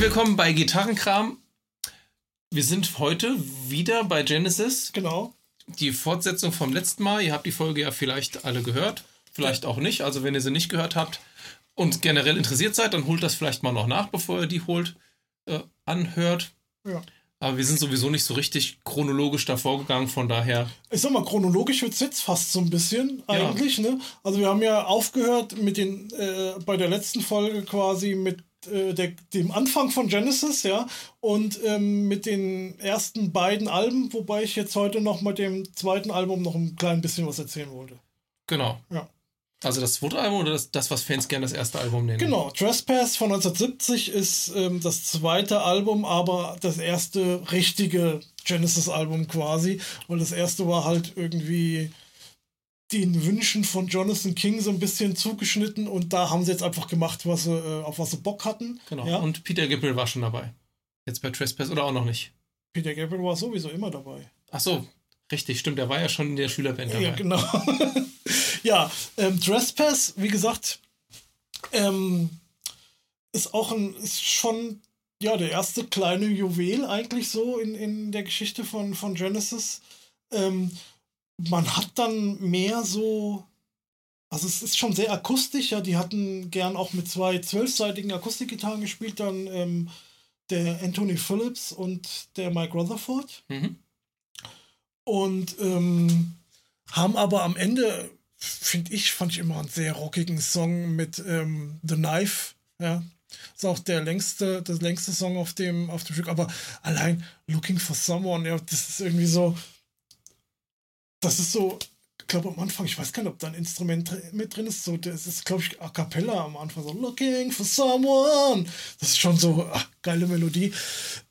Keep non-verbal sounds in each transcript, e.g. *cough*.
Herzlich willkommen bei Gitarrenkram. Wir sind heute wieder bei Genesis. Genau. Die Fortsetzung vom letzten Mal. Ihr habt die Folge ja vielleicht alle gehört, vielleicht auch nicht. Also wenn ihr sie nicht gehört habt und generell interessiert seid, dann holt das vielleicht mal noch nach, bevor ihr die holt, äh, anhört. Ja. Aber wir sind sowieso nicht so richtig chronologisch davor gegangen, von daher. Ich sag mal, chronologisch wird es jetzt fast so ein bisschen eigentlich, ja. ne? Also wir haben ja aufgehört mit den, äh, bei der letzten Folge quasi mit äh, der, dem Anfang von Genesis, ja, und ähm, mit den ersten beiden Alben, wobei ich jetzt heute noch mit dem zweiten Album noch ein klein bisschen was erzählen wollte. Genau. Ja. Also das zweite Album oder das, das was Fans gerne das erste Album nennen? Genau, Trespass von 1970 ist ähm, das zweite Album, aber das erste richtige Genesis-Album quasi, weil das erste war halt irgendwie den Wünschen von Jonathan King so ein bisschen zugeschnitten und da haben sie jetzt einfach gemacht, was sie, äh, auf was sie Bock hatten. Genau. Ja? Und Peter Gabriel war schon dabei. Jetzt bei Trespass oder auch noch nicht? Peter Gabriel war sowieso immer dabei. Ach so, richtig, stimmt. Der war ja schon in der Schülerband dabei. Ja, genau. *laughs* ja, ähm, Trespass, wie gesagt, ähm, ist auch ein, ist schon ja, der erste kleine Juwel eigentlich so in, in der Geschichte von, von Genesis. Ähm, man hat dann mehr so. Also es ist schon sehr akustisch, ja. Die hatten gern auch mit zwei zwölfseitigen Akustikgitarren gespielt, dann ähm, der Anthony Phillips und der Mike Rutherford. Mhm. Und ähm, haben aber am Ende, finde ich, fand ich immer einen sehr rockigen Song mit ähm, The Knife, ja. Ist auch der längste, das längste Song auf dem, auf dem Stück. Aber allein Looking for Someone, ja, das ist irgendwie so, das ist so, ich glaube am Anfang, ich weiß gar nicht, ob da ein Instrument mit drin ist, so, das ist, glaube ich, a cappella am Anfang, so Looking for someone. Das ist schon so, ach, geile Melodie.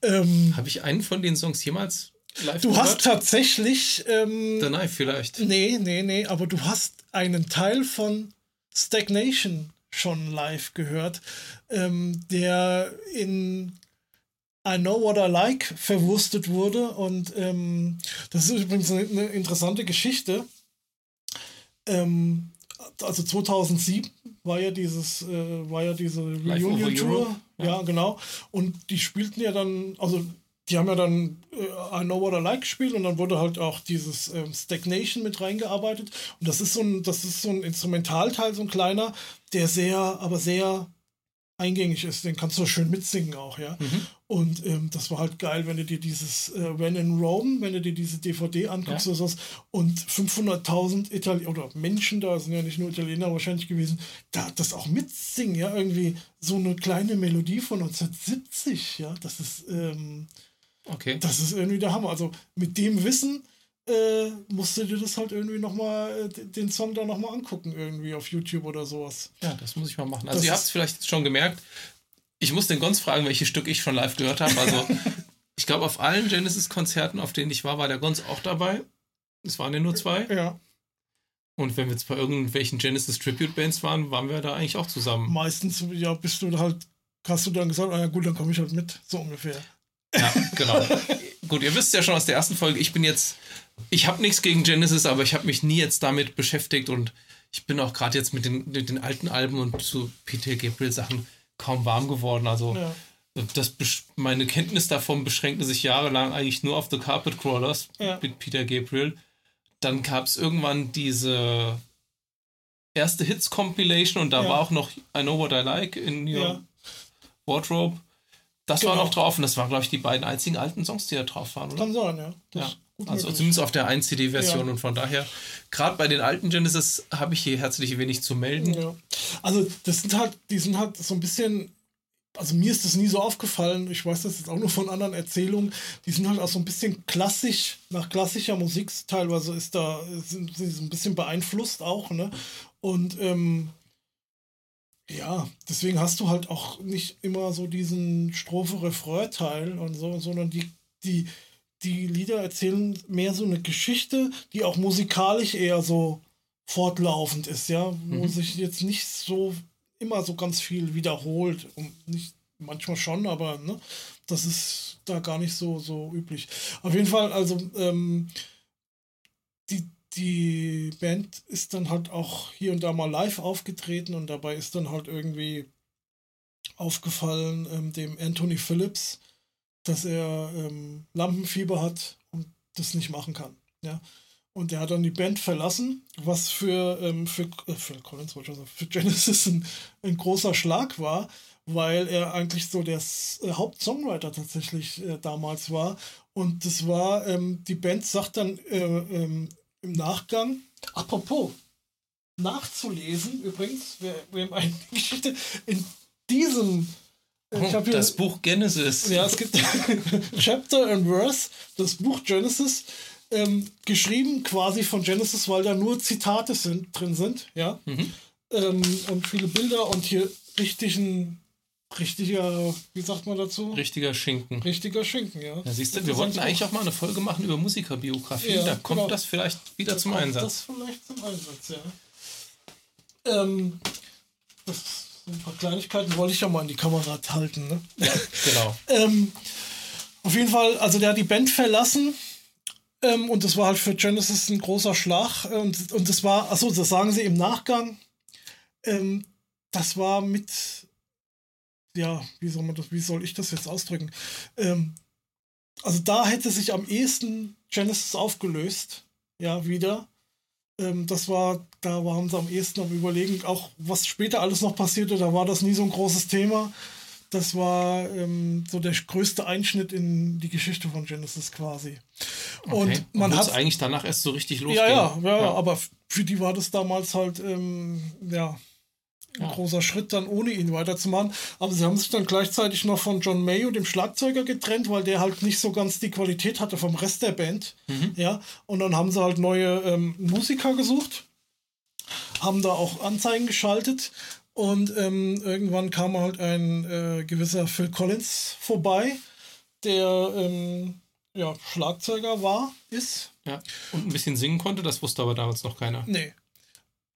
Ähm, Habe ich einen von den Songs jemals live du gehört? hast tatsächlich, ähm, The Knife vielleicht. nee, nee, nee, aber du hast einen Teil von Stagnation schon live gehört, ähm, der in I Know What I Like verwurstet wurde. Und ähm, das ist übrigens eine, eine interessante Geschichte. Ähm, also 2007 war ja dieses, äh, war ja diese Reunion Tour. Ja. ja. genau. Und die spielten ja dann, also die haben ja dann äh, I Know What I Like gespielt und dann wurde halt auch dieses ähm, Stagnation mit reingearbeitet. Und das ist so ein, das ist so ein Instrumentalteil, so ein kleiner, der sehr, aber sehr eingängig ist. Den kannst du schön mitsingen auch, ja. Mhm. Und ähm, das war halt geil, wenn du dir dieses äh, When in Rome, wenn du dir diese DVD anguckst Ja. oder sowas und 500.000 Italiener oder Menschen da, sind ja nicht nur Italiener wahrscheinlich gewesen, da das auch mitsingen, ja, irgendwie so eine kleine Melodie von 1970, ja, das ist, ähm, Okay. das ist irgendwie der Hammer. Also mit dem Wissen äh, musst du dir das halt irgendwie nochmal, äh, den Song da nochmal angucken, irgendwie auf YouTube oder sowas. Ja, das muss ich mal machen. Also Das ihr habt es vielleicht schon gemerkt. Ich muss den Gons fragen, welches Stück ich schon live gehört habe. Also *laughs* ich glaube, auf allen Genesis-Konzerten, auf denen ich war, war der Gons auch dabei. Es waren ja nur zwei. Ja, Und wenn wir jetzt bei irgendwelchen Genesis Tribute Bands waren, waren wir da eigentlich auch zusammen. meistens, ja, bist du halt, hast du dann gesagt, ah ja gut, dann komme ich halt mit, so ungefähr. Ja, genau. *laughs* Gut, ihr wisst ja schon aus der ersten Folge, ich bin jetzt, ich habe nichts gegen Genesis, aber ich habe mich nie jetzt damit beschäftigt und ich bin auch gerade jetzt mit den, mit den alten Alben und zu Peter Gabriel Sachen kaum warm geworden. Also Ja. das, meine Kenntnis davon beschränkte sich jahrelang eigentlich nur auf The Carpet Crawlers Ja. mit Peter Gabriel. Dann gab es irgendwann diese erste Hits-Compilation und da Ja. war auch noch I Know What I Like in Your. Wardrobe. Das war Genau. noch drauf und das waren, glaube ich, die beiden einzigen alten Songs, die da drauf waren, oder? Kann sein, ja. Das Also zumindest auf der 1-CD-Version Ja. und von daher, gerade bei den alten Genesis habe ich hier herzlich wenig zu melden. Ja. Also, das sind halt, die sind halt so ein bisschen, also mir ist das nie so aufgefallen, ich weiß das jetzt auch nur von anderen Erzählungen, die sind halt auch so ein bisschen klassisch, nach klassischer Musik, teilweise ist da, sind sie so ein bisschen beeinflusst auch, ne? Und ähm, ja, deswegen hast du halt auch nicht immer so diesen Strophe-Refrain-Teil und so, sondern die, die, die Lieder erzählen mehr so eine Geschichte, die auch musikalisch eher so fortlaufend ist, ja, wo Mhm. sich jetzt nicht so immer so ganz viel wiederholt. Und nicht, manchmal schon, aber ne, das ist da gar nicht so, so üblich. Auf jeden Fall, also ähm, die, die Band ist dann halt auch hier und da mal live aufgetreten und dabei ist dann halt irgendwie aufgefallen, ähm, dem Anthony Phillips, dass er ähm, Lampenfieber hat und das nicht machen kann. Ja. Und er hat dann die Band verlassen, was für, ähm, für, äh, für Collins, für Genesis ein, ein großer Schlag war, weil er eigentlich so der äh, Hauptsongwriter tatsächlich äh, damals war. Und das war, ähm, die Band sagt dann äh, ähm, im Nachgang, apropos, nachzulesen übrigens, wer, wer eine *laughs* Geschichte in diesem hier, das Buch Genesis. Ja, es gibt *laughs* Chapter and Verse, das Buch Genesis, ähm, geschrieben quasi von Genesis, weil da nur Zitate sind, drin sind, ja. Mhm. Ähm, und viele Bilder und hier richtigen richtiger, wie sagt man dazu? Richtiger Schinken. Richtiger Schinken, ja. ja siehst du, wir wollten eigentlich auch mal eine Folge machen über Musikerbiografie. Ja, da kommt genau. das vielleicht wieder da zum kommt Einsatz. Das vielleicht zum Einsatz, ja. Ähm, das, ein paar Kleinigkeiten wollte ich ja mal in die Kamera halten, ne? Ja, genau. *laughs* ähm, auf jeden Fall, also der hat die Band verlassen. Ähm, und das war halt für Genesis ein großer Schlag. Und, und das war, achso, das sagen sie im Nachgang. Ähm, das war mit ja, wie soll man das, wie soll ich das jetzt ausdrücken? Ähm, also da hätte sich am ehesten Genesis aufgelöst, ja, wieder. Ähm, das war, da waren sie am ehesten am überlegen, auch was später alles noch passierte, da war das nie so ein großes Thema. Das war ähm, so der größte Einschnitt in die Geschichte von Genesis quasi. Okay. Und man hat eigentlich danach erst so richtig losgehen. Ja, ja, ja, ja, aber für die war das damals halt, ähm, ja, ein großer Schritt, dann ohne ihn weiterzumachen. Aber sie haben sich dann gleichzeitig noch von John Mayo, dem Schlagzeuger, getrennt, weil der halt nicht so ganz die Qualität hatte vom Rest der Band. Mhm. Ja, und dann haben sie halt neue ähm, Musiker gesucht, haben da auch Anzeigen geschaltet und ähm, irgendwann kam halt ein äh, gewisser Phil Collins vorbei, der ähm, ja, Schlagzeuger war, ist. Ja, und ein bisschen singen konnte, das wusste aber damals noch keiner. Nee.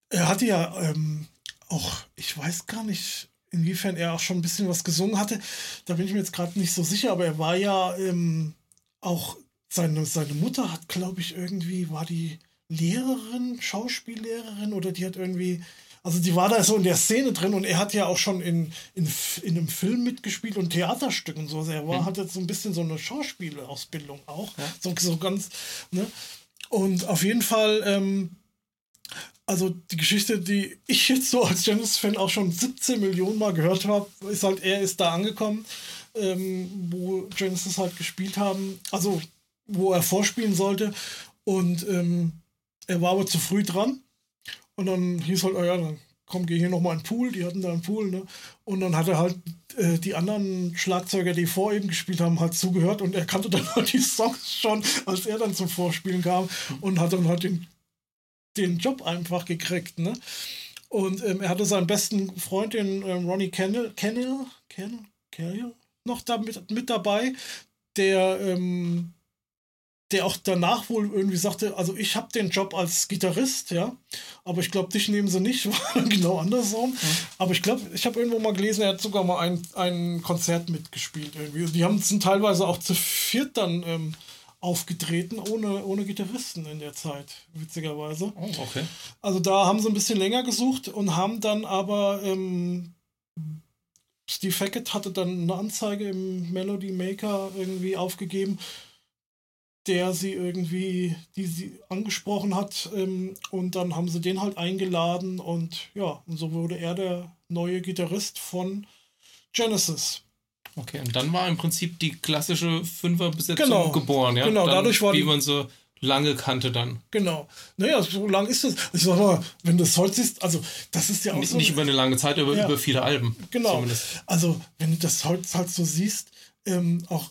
Er hatte ja ähm, auch, ich weiß gar nicht, inwiefern er auch schon ein bisschen was gesungen hatte. Da bin ich mir jetzt gerade nicht so sicher, aber er war ja ähm, auch, seine, seine Mutter hat, glaube ich, irgendwie, war die Lehrerin, Schauspiellehrerin oder die hat irgendwie, also die war da so in der Szene drin und er hat ja auch schon in, in, in einem Film mitgespielt und Theaterstücken so. Also er war, mhm. hat jetzt so ein bisschen so eine Schauspielausbildung auch. Ja. So, so ganz, ne? Und auf jeden Fall, ähm, also die Geschichte, die ich jetzt so als Genesis-Fan auch schon 17 Millionen Mal gehört habe, ist halt, er ist da angekommen, ähm, wo Genesis halt gespielt haben, also wo er vorspielen sollte. Und ähm, er war aber zu früh dran. Und dann hieß halt, oh ja, dann komm, geh hier nochmal in den Pool, die hatten da einen Pool, ne? Und dann hat er halt äh, die anderen Schlagzeuger, die vor ihm gespielt haben, halt zugehört. Und er kannte dann *laughs* halt die Songs schon, als er dann zum Vorspielen kam. Und hat dann halt den den Job einfach gekriegt, ne? Und ähm, er hatte seinen besten Freund, den ähm, Ronnie Kennel, Kennel, Kennel, Kennel, noch da mit, mit dabei, der, ähm, der auch danach wohl irgendwie sagte, also ich habe den Job als Gitarrist, ja, aber ich glaube, dich nehmen sie nicht, *laughs* genau andersrum. Mhm. Aber ich glaube, ich habe irgendwo mal gelesen, er hat sogar mal ein, ein Konzert mitgespielt irgendwie. Die haben sind teilweise auch zu viert dann ähm, aufgetreten, ohne, ohne Gitarristen in der Zeit, witzigerweise. Oh, okay. Also da haben sie ein bisschen länger gesucht und haben dann aber ähm, Steve Hackett hatte dann eine Anzeige im Melody Maker irgendwie aufgegeben, der sie irgendwie, die sie angesprochen hat. Ähm, und dann haben sie den halt eingeladen und ja, und so wurde er der neue Gitarrist von Genesis. Okay, und dann war im Prinzip die klassische Fünferbesetzung genau, geboren, ja? Genau, dann, dadurch war Wie die, man so lange kannte dann. Genau. Naja, so lang ist es. Ich sag mal, wenn du es heute siehst, also das ist ja auch nicht, so. Nicht über eine lange Zeit, aber ja, über viele Alben. Genau. Zumindest. Also, wenn du das heute halt so siehst, ähm, auch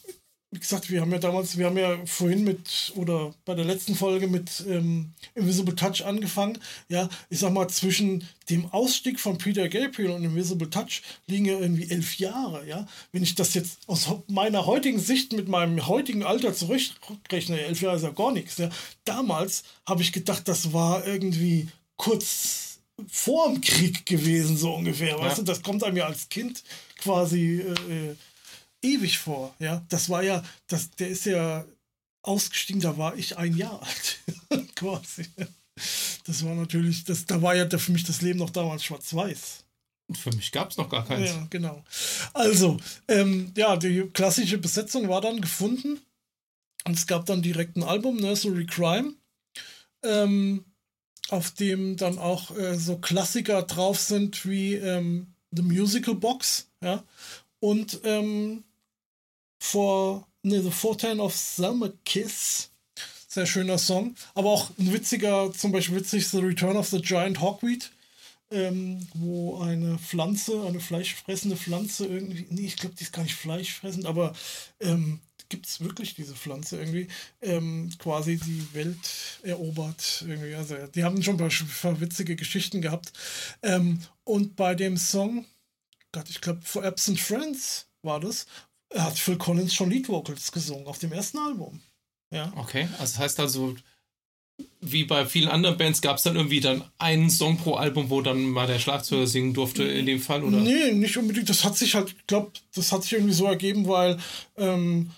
wie gesagt, wir haben ja damals, wir haben ja vorhin mit, oder bei der letzten Folge mit ähm, Invisible Touch angefangen. Ja, ich sag mal, zwischen dem Ausstieg von Peter Gabriel und Invisible Touch liegen ja irgendwie elf Jahre, ja. Wenn ich das jetzt aus meiner heutigen Sicht mit meinem heutigen Alter zurückrechne, elf Jahre ist ja gar nichts, ja. Damals habe ich gedacht, das war irgendwie kurz vor dem Krieg gewesen, so ungefähr. Ja. Weißt du, das kommt einem ja als Kind quasi. Äh, äh ewig vor. Ja, das war ja, das, der ist ja ausgestiegen, da war ich ein Jahr alt, *laughs* quasi. Das war natürlich, das, da war ja für mich das Leben noch damals schwarz-weiß. Für mich gab es noch gar keins. Ja, genau. Also, ähm, ja, die klassische Besetzung war dann gefunden. Und es gab dann direkt ein Album, Nursery Crime, ähm, auf dem dann auch äh, so Klassiker drauf sind wie ähm, The Musical Box, ja, und ähm, For ne, The Fortin of Selma Kiss. Sehr schöner Song. Aber auch ein witziger, zum Beispiel witzig, The Return of the Giant Hawkweed ähm, wo eine Pflanze, eine fleischfressende Pflanze irgendwie, nee, ich glaube, die ist gar nicht fleischfressend, aber ähm, gibt es wirklich diese Pflanze irgendwie, ähm, quasi die Welt erobert irgendwie. Also die haben schon ein paar witzige Geschichten gehabt. Ähm, und bei dem Song, Gott, ich glaube, For Absent Friends war das, hat Phil Collins schon Lead Vocals gesungen auf dem ersten Album. Ja. Okay, also das heißt also, wie bei vielen anderen Bands gab es dann irgendwie dann einen Song pro Album, wo dann mal der Schlagzeuger singen durfte in dem Fall, oder? Nee, nicht unbedingt. Das hat sich halt, ich glaube, das hat sich irgendwie so ergeben, weil ähm,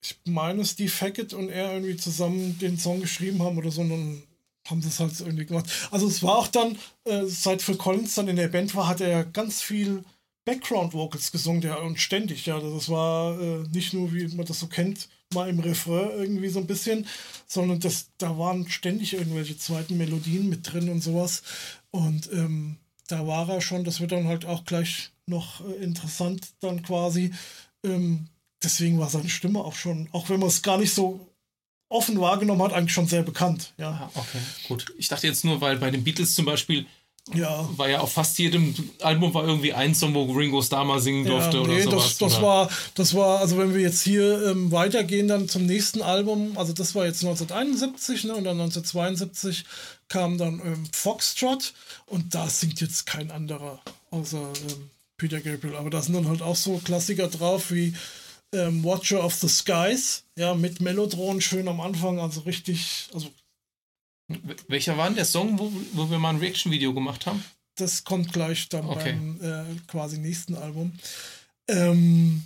ich meine, Steve Hackett und er irgendwie zusammen den Song geschrieben haben oder so, und dann haben sie es halt irgendwie gemacht. Also es war auch dann, äh, seit Phil Collins dann in der Band war, hat er ganz viel Background Vocals gesungen, der und ständig, ja. Das war äh, nicht nur, wie man das so kennt, mal im Refrain irgendwie so ein bisschen, sondern das, da waren ständig irgendwelche zweiten Melodien mit drin und sowas. Und ähm, da war er schon, das wird dann halt auch gleich noch äh, interessant dann quasi. Ähm, deswegen war seine Stimme auch schon, auch wenn man es gar nicht so offen wahrgenommen hat, eigentlich schon sehr bekannt. Ja, ah, okay, gut. Ich dachte jetzt nur, weil bei den Beatles zum Beispiel ja. War ja auf fast jedem Album war irgendwie ein Song, wo Ringo Starr mal singen durfte ja, nee, oder sowas. Das, das war, das war, also wenn wir jetzt hier ähm, weitergehen, dann zum nächsten Album, also das war jetzt 1971, ne, und dann 1972 kam dann ähm, Foxtrot und da singt jetzt kein anderer außer ähm, Peter Gabriel. Aber da sind dann halt auch so Klassiker drauf wie ähm, Watcher of the Skies, ja, mit Melodron schön am Anfang, also richtig, also welcher war denn der Song, wo, wo wir mal ein Reaction-Video gemacht haben? Das kommt gleich dann okay. beim äh, quasi nächsten Album. Ähm,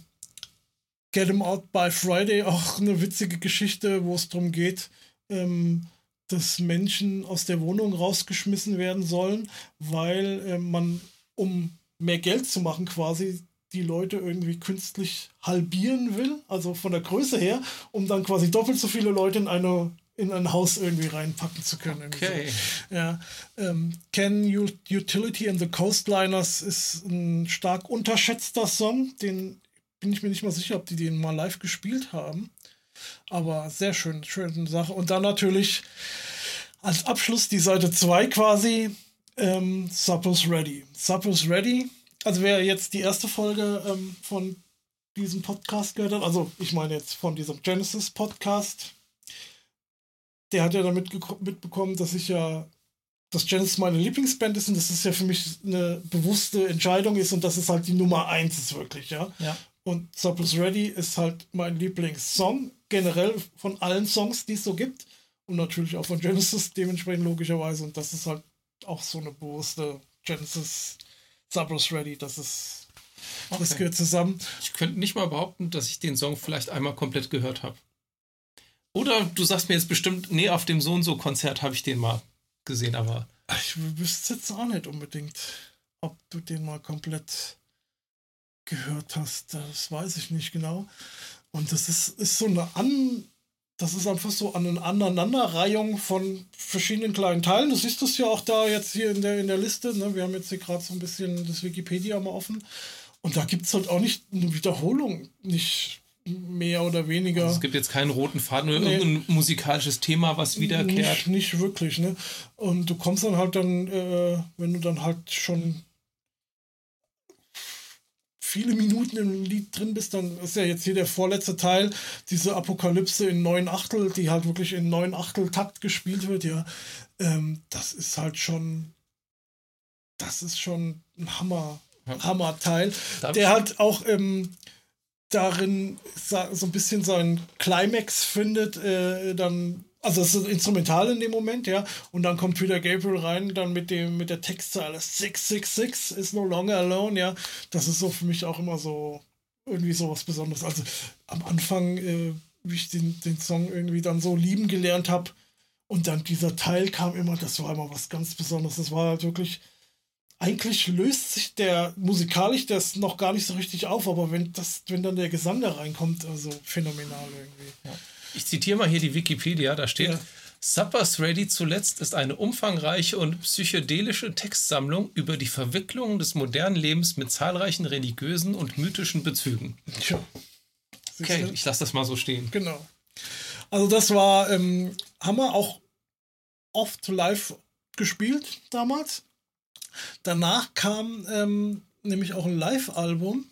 Get 'em Out by Friday, auch eine witzige Geschichte, wo es darum geht, ähm, dass Menschen aus der Wohnung rausgeschmissen werden sollen, weil äh, man, um mehr Geld zu machen, quasi die Leute irgendwie künstlich halbieren will, also von der Größe her, um dann quasi doppelt so viele Leute in eine in ein Haus irgendwie reinpacken zu können. Okay. So. Ja. Ähm, Can Utility and the Coastliners ist ein stark unterschätzter Song. Den bin ich mir nicht mal sicher, ob die den mal live gespielt haben. Aber sehr schön, schöne Sache. Und dann natürlich als Abschluss die Seite 2 quasi ähm, Suppose Ready. Suppose Ready. Also wer jetzt die erste Folge ähm, von diesem Podcast gehört hat, also ich meine jetzt von diesem Genesis Podcast, der hat ja damit mitbekommen, dass ich ja, dass Genesis meine Lieblingsband ist und dass es ja für mich eine bewusste Entscheidung ist und dass es halt die Nummer eins ist wirklich, ja. ja. Und Surplus Ready ist halt mein Lieblingssong, generell von allen Songs, die es so gibt. Und natürlich auch von Genesis dementsprechend logischerweise. Und das ist halt auch so eine bewusste Genesis Surplus Ready. Das ist. Okay. Das gehört zusammen. Ich könnte nicht mal behaupten, dass ich den Song vielleicht einmal komplett gehört habe. Oder du sagst mir jetzt bestimmt, nee, auf dem so und so Konzert habe ich den mal gesehen, aber. Ich wüsste jetzt auch nicht unbedingt, ob du den mal komplett gehört hast. Das weiß ich nicht genau. Und das ist, ist so eine An. Das ist einfach so eine Aneinanderreihung von verschiedenen kleinen Teilen. Du siehst es ja auch da jetzt hier in der, in der Liste. Ne? Wir haben jetzt hier gerade so ein bisschen das Wikipedia mal offen. Und da gibt es halt auch nicht eine Wiederholung. Nicht mehr oder weniger. Also es gibt jetzt keinen roten Faden oder nee, irgendein musikalisches Thema, was wiederkehrt. Nicht, nicht wirklich, ne? Und du kommst dann halt dann, äh, wenn du dann halt schon viele Minuten im Lied drin bist, dann ist ja jetzt hier der vorletzte Teil, diese Apokalypse in neun Achtel, die halt wirklich in neun Achtel Takt gespielt wird, ja. Ähm, das ist halt schon, das ist schon ein Hammer, Hammer-Teil. Der halt auch, ähm, darin so ein bisschen seinen Climax findet, äh, dann, also es ist instrumental in dem Moment, ja, und dann kommt wieder Gabriel rein, dann mit dem, mit der Textzeile 666 is no longer alone, ja, das ist so für mich auch immer so irgendwie so was Besonderes. Also am Anfang, äh, wie ich den, den Song irgendwie dann so lieben gelernt habe und dann dieser Teil kam immer, das war immer was ganz Besonderes. Das war halt wirklich eigentlich löst sich der musikalisch das noch gar nicht so richtig auf, aber wenn das, wenn dann der Gesang da reinkommt, also phänomenal irgendwie. Ja. Ich zitiere mal hier die Wikipedia, da steht. Ja. Suppers Ready zuletzt ist eine umfangreiche und psychedelische Textsammlung über die Verwicklungen des modernen Lebens mit zahlreichen religiösen und mythischen Bezügen. Tja. Okay, ich lasse das mal so stehen. Genau. Also das war, ähm, haben wir auch oft live gespielt damals. Danach kam ähm, nämlich auch ein Live-Album.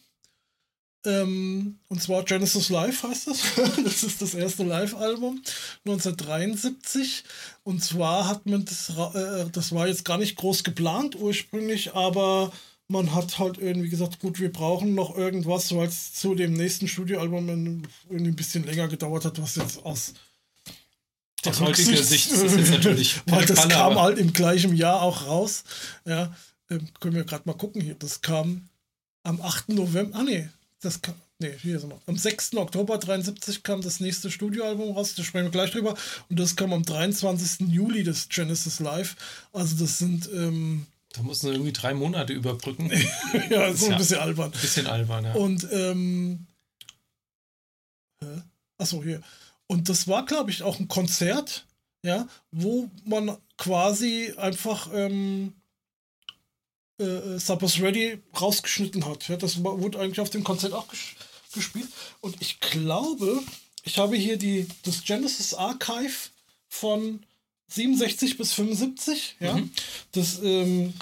Ähm, und zwar Genesis Live heißt das. *laughs* das ist das erste Live-Album 1973. Und zwar hat man das, äh, das war jetzt gar nicht groß geplant ursprünglich, aber man hat halt irgendwie gesagt, gut, wir brauchen noch irgendwas, weil es zu dem nächsten Studioalbum irgendwie ein bisschen länger gedauert hat, was jetzt aus aus heutiger Sicht ist jetzt natürlich *laughs* weil das Falle, kam halt im gleichen Jahr auch raus. Ja, ähm, können wir gerade mal gucken hier. Das kam am 8. November. Ah, nee, das kam. Nee, hier sind wir. Am 6. Oktober 73 kam das nächste Studioalbum raus, da sprechen wir gleich drüber. Und das kam am 23. Juli, das Genesis Live. Also das sind. Ähm, da mussten sie irgendwie drei Monate überbrücken. *laughs* ja, so ein bisschen albern. Ein bisschen albern, ja. Und, ähm. Achso, hier. Und das war, glaube ich, auch ein Konzert, ja, wo man quasi einfach ähm, äh, äh Suppers Ready rausgeschnitten hat. Ja, das wurde eigentlich auf dem Konzert auch ges gespielt. Und ich glaube, ich habe hier die, das Genesis Archive von 67 bis 75. Ja, mhm. das, ähm,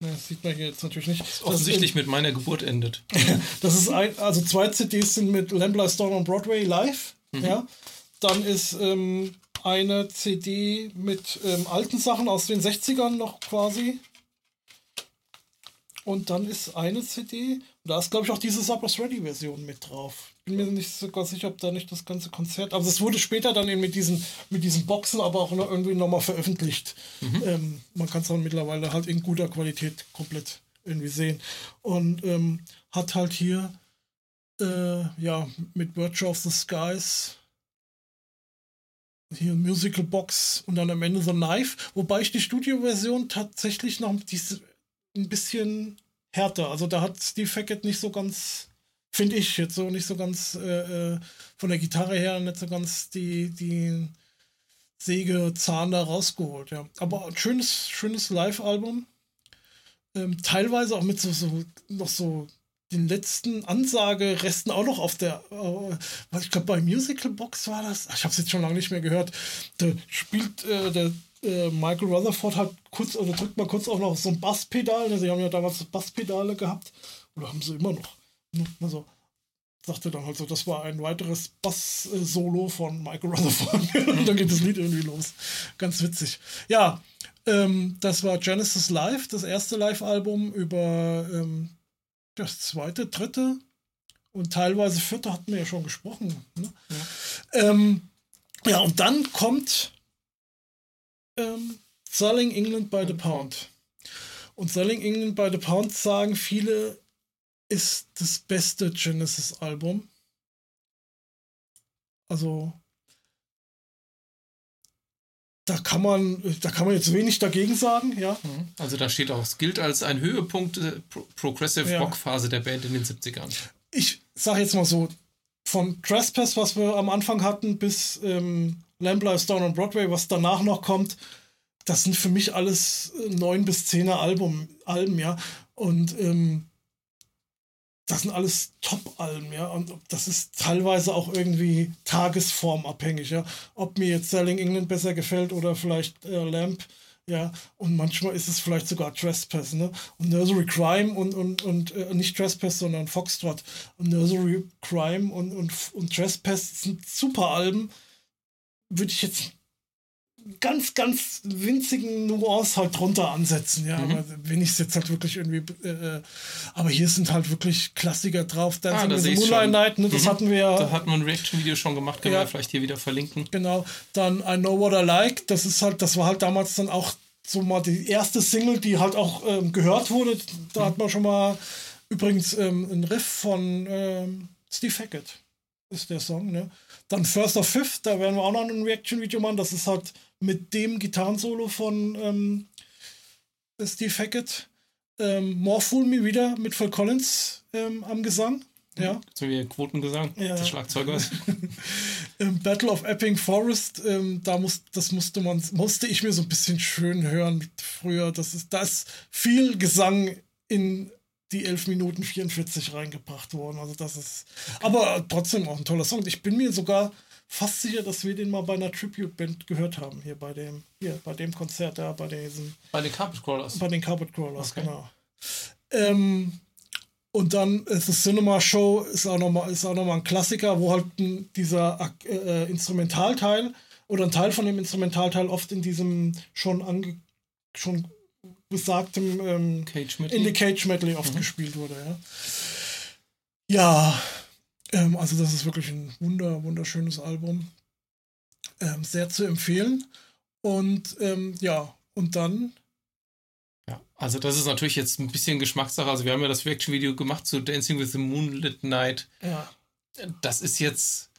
das sieht man hier jetzt natürlich nicht. Das offensichtlich das, mit meiner Geburt endet. *laughs* das ist ein, also zwei CDs sind mit Lamb Storm on Broadway live. Mhm. Ja, dann ist ähm, eine CD mit ähm, alten Sachen aus den 60ern noch quasi. Und dann ist eine CD, da ist glaube ich auch diese Suppers Ready Version mit drauf. Bin mir nicht so ganz sicher, ob da nicht das ganze Konzert. Aber es wurde später dann eben mit diesen, mit diesen Boxen aber auch noch irgendwie nochmal veröffentlicht. Mhm. Ähm, man kann es dann mittlerweile halt in guter Qualität komplett irgendwie sehen. Und ähm, hat halt hier äh, ja mit Virtue of the Skies hier Musical Box und dann am Ende so Knife, wobei ich die Studioversion tatsächlich noch ein bisschen härter, also da hat Steve Hackett nicht so ganz, finde ich jetzt so nicht so ganz äh, äh, von der Gitarre her nicht so ganz die, die Sägezahn da rausgeholt, ja. Aber ein schönes, schönes Live-Album. Ähm, teilweise auch mit so, so noch so den letzten Ansageresten auch noch auf der, äh, ich glaube bei Musical Box war das, ich habe es jetzt schon lange nicht mehr gehört, da spielt äh, der äh, Michael Rutherford halt kurz, oder drückt mal kurz auch noch so ein Basspedal, ne? sie haben ja damals Basspedale gehabt, oder haben sie immer noch, ne? also sagte dann halt so, das war ein weiteres Bass-Solo von Michael Rutherford *laughs* und dann geht das Lied irgendwie los, ganz witzig. Ja, ähm, das war Genesis Live, das erste Live-Album über ähm, das zweite, dritte und teilweise vierte hatten wir ja schon gesprochen. Ne? Ja. Ähm, ja, und dann kommt ähm, Selling England by the Pound. Und Selling England by the Pound sagen viele, ist das beste Genesis-Album. Also da kann man, da kann man jetzt wenig dagegen sagen, ja. Mhm. Also da steht auch, es gilt als ein Höhepunkt der Pro Progressive ja. Rock Phase der Band in den 70ern. Ich sage jetzt mal so, von Trespass, was wir am Anfang hatten, bis ähm, Lamb Lies Down on Broadway, was danach noch kommt, das sind für mich alles neun bis zehner Album, Alben, ja. Und ähm, das sind alles Top-Alben, ja. Und das ist teilweise auch irgendwie tagesformabhängig, ja. Ob mir jetzt Selling England besser gefällt oder vielleicht äh, Lamp, ja. Und manchmal ist es vielleicht sogar Trespass, ne? Und Nursery Crime und, und, und äh, nicht Trespass, sondern Foxtrot. Und Nursery Crime und, und, und Trespass sind super Alben. Würde ich jetzt ganz, ganz winzigen Nuance halt drunter ansetzen, ja. Mhm. Aber wenn ich es jetzt halt wirklich irgendwie. Äh, aber hier sind halt wirklich Klassiker drauf. Dancing ah, with Moonlight Night, ne, das mhm. hatten wir ja. Da hatten wir ein Reaction-Video schon gemacht, können ja. wir vielleicht hier wieder verlinken. Genau. Dann I Know What I Like, das ist halt, das war halt damals dann auch so mal die erste Single, die halt auch ähm, gehört wurde. Da mhm. hat man schon mal übrigens ähm, ein Riff von ähm, Steve Hackett. Ist der Song, ne? Dann First of Fifth, da werden wir auch noch ein Reaction-Video machen. Das ist halt mit dem Gitarrensolo von, ähm, Steve Hackett. Ähm, More Fool Me wieder mit Phil Collins ähm, am Gesang. Ja. So wie Quotengesang, Ja. der Schlagzeuger. Im *laughs* Battle of Epping Forest, ähm, da muss, das musste man, musste ich mir so ein bisschen schön hören früher. Das ist, da ist viel Gesang in die 11 Minuten 44 reingebracht worden. Also das ist, aber trotzdem auch ein toller Song. Ich bin mir sogar fast sicher, dass wir den mal bei einer Tribute-Band gehört haben, hier bei dem, hier bei dem Konzert da, bei diesem, Bei den Carpet Crawlers. bei den Carpet Crawlers, Okay. genau. Ähm, und dann ist das Cinema Show ist auch nochmal ist auch noch mal ein Klassiker, wo halt dieser äh, Instrumentalteil oder ein Teil von dem Instrumentalteil oft in diesem schon ange schon besagtem ähm, Cage in the Cage Medley oft gespielt wurde, ja. Ja, ähm, also das ist wirklich ein wunder, wunderschönes Album. Ähm, sehr zu empfehlen. Und ähm, ja, und dann Ja, also das ist natürlich jetzt ein bisschen Geschmackssache. Also wir haben ja das Reaction-Video gemacht zu Dancing with the Moonlit Night. ja, Das ist jetzt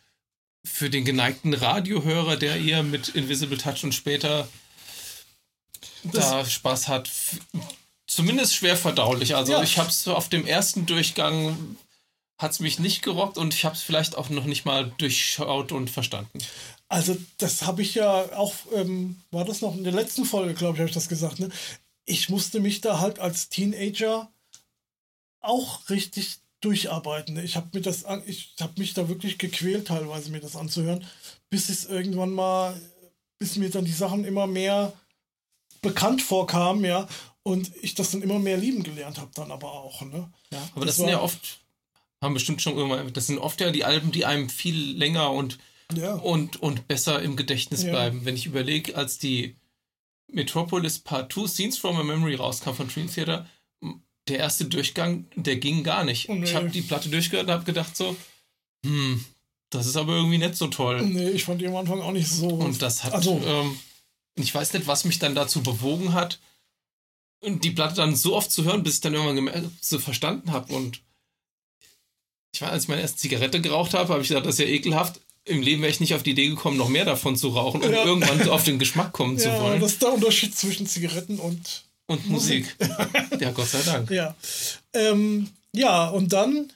für den geneigten Radiohörer, der eher mit Invisible Touch und später da Spaß hat, zumindest schwer verdaulich. Also Ja. ich habe es auf dem ersten Durchgang hat es mich nicht gerockt und ich habe es vielleicht auch noch nicht mal durchschaut und verstanden. Also, das habe ich ja auch, ähm, war das noch in der letzten Folge, glaube ich, habe ich das gesagt, ne? Ich musste mich da halt als Teenager auch richtig durcharbeiten. ne? Ich habe mir das, an- ich habe mich da wirklich gequält, teilweise mir das anzuhören, bis es irgendwann mal, bis mir dann die Sachen immer mehr bekannt vorkamen, ja, und ich das dann immer mehr lieben gelernt habe, dann aber auch, ne? Ja, aber Das das, sind ja oft, haben bestimmt schon irgendwann, das sind oft ja die Alben, die einem viel länger und, Ja. und, und besser im Gedächtnis Ja. bleiben. Wenn ich überlege, als die Metropolis Part 2 Scenes from a Memory rauskam von Dream Theater, der erste Durchgang, der ging gar nicht. Oh, nee. Ich habe die Platte durchgehört und habe gedacht so, hm, das ist aber irgendwie nicht so toll. Nee, ich fand die am Anfang auch nicht so. Und das hat, Also- ähm, ich weiß nicht, was mich dann dazu bewogen hat, und die Platte dann so oft zu hören, bis ich dann irgendwann gemerkt, so verstanden habe. Und ich war, als ich meine erste Zigarette geraucht habe, habe ich gesagt, das ist ja ekelhaft. Im Leben wäre ich nicht auf die Idee gekommen, noch mehr davon zu rauchen, um Ja. irgendwann so auf den Geschmack kommen zu ja, wollen. das ist der Unterschied zwischen Zigaretten und und Musik. ja, Gott sei Dank. Ja. Ähm, ja, und dann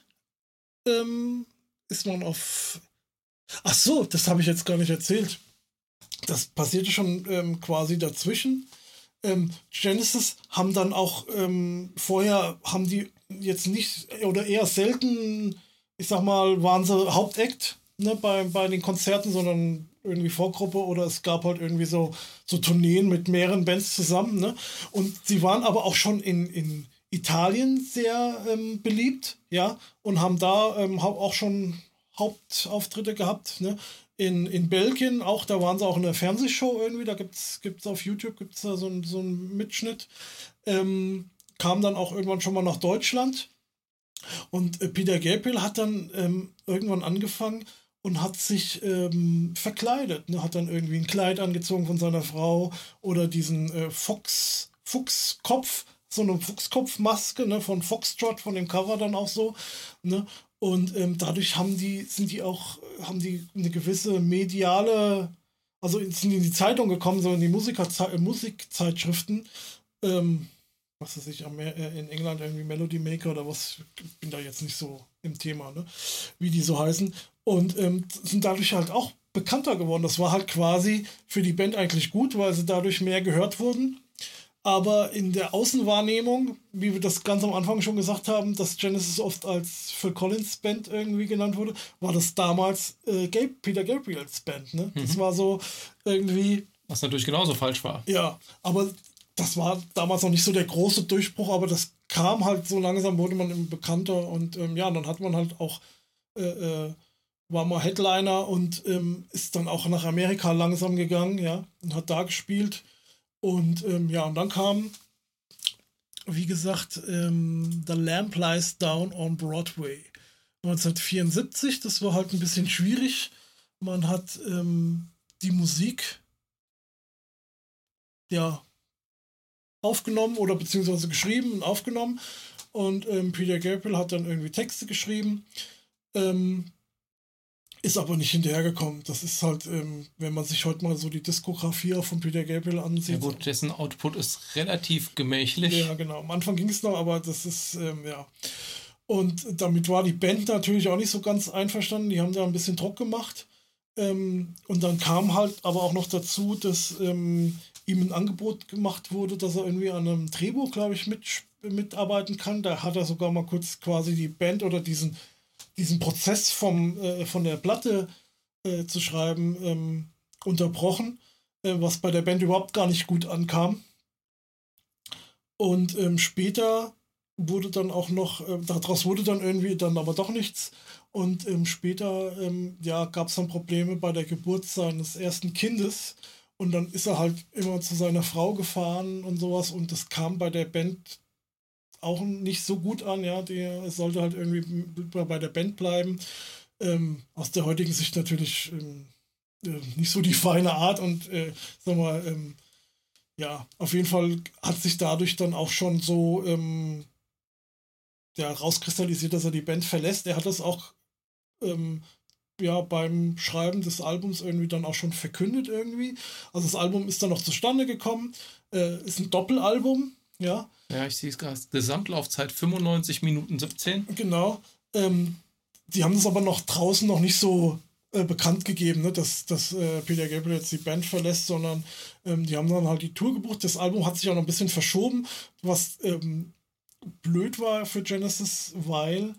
ähm, ist man auf. Ach so, das habe ich jetzt gar nicht erzählt. Das passierte schon ähm, quasi dazwischen. Ähm, Genesis haben dann auch ähm, vorher haben die jetzt nicht oder eher selten, ich sag mal, waren sie Hauptakt ne, bei, bei den Konzerten, sondern irgendwie Vorgruppe oder es gab halt irgendwie so, so Tourneen mit mehreren Bands zusammen. Ne? Und sie waren aber auch schon in, in Italien sehr ähm, beliebt, ja, und haben da ähm, auch schon Hauptauftritte gehabt, ne? In, in Belgien auch, da waren sie auch in der Fernsehshow irgendwie, da gibt es auf YouTube gibt's da so, einen- so einen Mitschnitt. Ähm, kam dann auch irgendwann schon mal nach Deutschland. Und äh, Peter Gabriel hat dann ähm, irgendwann angefangen und hat sich ähm, verkleidet. Ne? Hat dann irgendwie ein Kleid angezogen von seiner Frau oder diesen äh, Fox, Fuchskopf, so eine Fuchskopfmaske ne? von Foxtrot, von dem Cover dann auch so. Ne? Und ähm, dadurch haben die, sind die auch, haben die eine gewisse mediale, also sind in die Zeitung gekommen, so in die Musikerzei- äh, Musikzeitschriften. Ähm, was weiß ich, äh, in England irgendwie Melody Maker oder was, ich bin da jetzt nicht so im Thema, ne? wie die so heißen. Und ähm, sind dadurch halt auch bekannter geworden. Das war halt quasi für die Band eigentlich gut, weil sie dadurch mehr gehört wurden. Aber in der Außenwahrnehmung, wie wir das ganz am Anfang schon gesagt haben, dass Genesis oft als Phil Collins Band irgendwie genannt wurde, war das damals äh, Gabe, Peter Gabriels Band. Ne? Das war so irgendwie Was natürlich genauso falsch war. ja, aber das war damals noch nicht so der große Durchbruch, aber das kam halt so langsam, wurde man bekannter und ähm, ja, dann hat man halt auch, äh, äh, war mal Headliner und ähm, ist dann auch nach Amerika langsam gegangen, ja, und hat da gespielt. Und ähm, ja, und dann kam, wie gesagt, ähm, The Lamp Lies Down on Broadway. 1974, das war halt ein bisschen schwierig. Man hat ähm, die Musik ja aufgenommen oder beziehungsweise geschrieben und aufgenommen. Und ähm, Peter Gabriel hat dann irgendwie Texte geschrieben. Ähm, ist aber nicht hinterhergekommen. Das ist halt, ähm, wenn man sich heute mal so die Diskografie von Peter Gabriel ansieht. Ja gut, dessen Output ist relativ gemächlich. Ja, genau. Am Anfang ging es noch, aber das ist, ähm, ja. Und damit war die Band natürlich auch nicht so ganz einverstanden. Die haben da ein bisschen Druck gemacht. Ähm, und dann kam halt aber auch noch dazu, dass ähm, ihm ein Angebot gemacht wurde, dass er irgendwie an einem Drehbuch, glaube ich, mit, mitarbeiten kann. Da hat er sogar mal kurz quasi die Band oder diesen, diesen Prozess vom, äh, von der Platte äh, zu schreiben ähm, unterbrochen, äh, was bei der Band überhaupt gar nicht gut ankam. Und ähm, später wurde dann auch noch, äh, daraus wurde dann irgendwie dann aber doch nichts. Und ähm, später ähm, ja, gab es dann Probleme bei der Geburt seines ersten Kindes. Und dann ist er halt immer zu seiner Frau gefahren und sowas. Und das kam bei der Band auch nicht so gut an. Ja, der sollte halt irgendwie bei der Band bleiben. Ähm, aus der heutigen Sicht natürlich ähm, äh, nicht so die feine Art. Und äh, sag mal, ähm, ja, auf jeden Fall hat sich dadurch dann auch schon so ähm, ja, rauskristallisiert, dass er die Band verlässt. Er hat das auch ähm, ja, beim Schreiben des Albums irgendwie dann auch schon verkündet irgendwie. Also das Album ist dann noch zustande gekommen. Äh, ist ein Doppelalbum, ja. Ja, ich sehe es gerade. Gesamtlaufzeit 95 Minuten 17. Genau. Ähm, die haben das aber noch draußen noch nicht so äh, bekannt gegeben, ne, dass, dass äh, Peter Gabriel jetzt die Band verlässt, sondern ähm, die haben dann halt die Tour gebucht. Das Album hat sich auch noch ein bisschen verschoben, was ähm, blöd war für Genesis, weil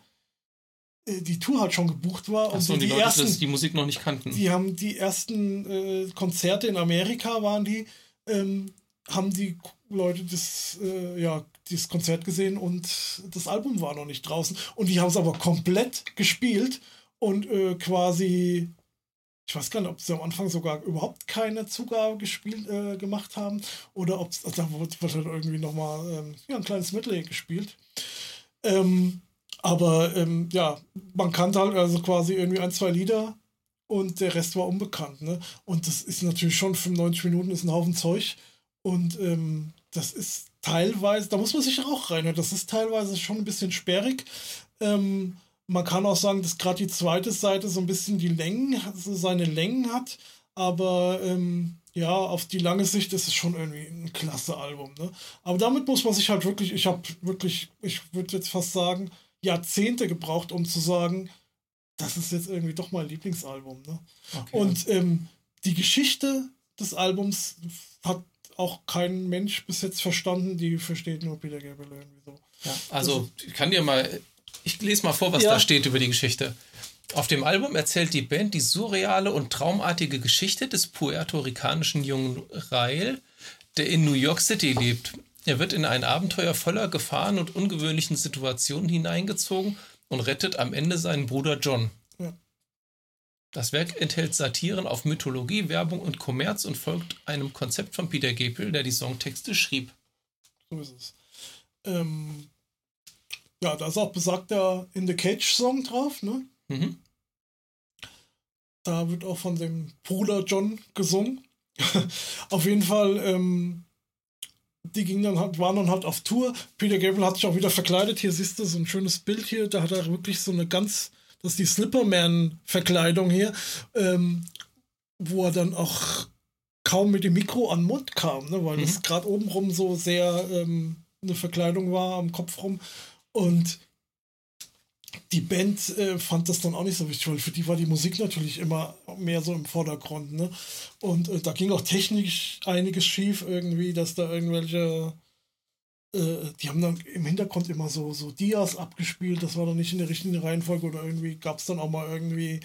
äh, die Tour halt schon gebucht war. Achso, und die, die Leute, ersten, die Musik noch nicht kannten. Die haben die ersten äh, Konzerte in Amerika waren die, ähm, haben die Leute das, äh, ja, dieses Konzert gesehen und das Album war noch nicht draußen. Und die haben es aber komplett gespielt und äh, quasi, ich weiß gar nicht, ob sie am Anfang sogar überhaupt keine Zugabe gespielt, äh, gemacht haben oder ob also da wird, wird halt irgendwie nochmal ähm, ja, ein kleines Medley gespielt. Ähm, aber ähm, ja, man kannte halt also quasi irgendwie ein, zwei Lieder und der Rest war unbekannt. Ne? Und das ist natürlich schon 95 Minuten ist ein Haufen Zeug. Und ähm, das ist teilweise, da muss man sich auch reinhören, das ist teilweise schon ein bisschen sperrig. Ähm, man kann auch sagen, dass gerade die zweite Seite so ein bisschen die Längen, so seine Längen hat. Aber ähm, ja, auf die lange Sicht ist es schon irgendwie ein klasse Album. Ne? Aber damit muss man sich halt wirklich, ich habe wirklich, ich würde jetzt fast sagen, Jahrzehnte gebraucht, um zu sagen, das ist jetzt irgendwie doch mein Lieblingsalbum. Ne? Okay. Und ähm, die Geschichte des Albums hat auch kein Mensch bis jetzt verstanden, die versteht nur Peter Gabriel irgendwie so. Ja, also ich kann dir mal, ich lese mal vor, was ja. da steht über die Geschichte. Auf dem Album erzählt die Band die surreale und traumartige Geschichte des puerto-ricanischen jungen Rael, der in New York City lebt. Er wird in ein Abenteuer voller Gefahren und ungewöhnlichen Situationen hineingezogen und rettet am Ende seinen Bruder John. Das Werk enthält Satiren auf Mythologie, Werbung und Kommerz und folgt einem Konzept von Peter Gabriel, der die Songtexte schrieb. So ist es. Ähm, ja, da ist auch besagter In the Cage Song drauf, ne? Mhm. Da wird auch von dem Bruder John gesungen. *laughs* auf jeden Fall ähm, die gingen dann halt, waren dann halt auf Tour. Peter Gabriel hat sich auch wieder verkleidet. Hier siehst du so ein schönes Bild hier. Da hat er wirklich so eine ganz, das ist die Slipperman-Verkleidung hier, ähm, wo er dann auch kaum mit dem Mikro an den Mund kam, ne? weil mhm. das gerade obenrum so sehr ähm, eine Verkleidung war am Kopf rum. Und die Band äh, fand das dann auch nicht so wichtig, weil für die war die Musik natürlich immer mehr so im Vordergrund. Ne? Und äh, da ging auch technisch einiges schief irgendwie, dass da irgendwelche, äh, die haben dann im Hintergrund immer so, so Dias abgespielt, das war dann nicht in der richtigen Reihenfolge oder irgendwie gab es dann auch mal irgendwie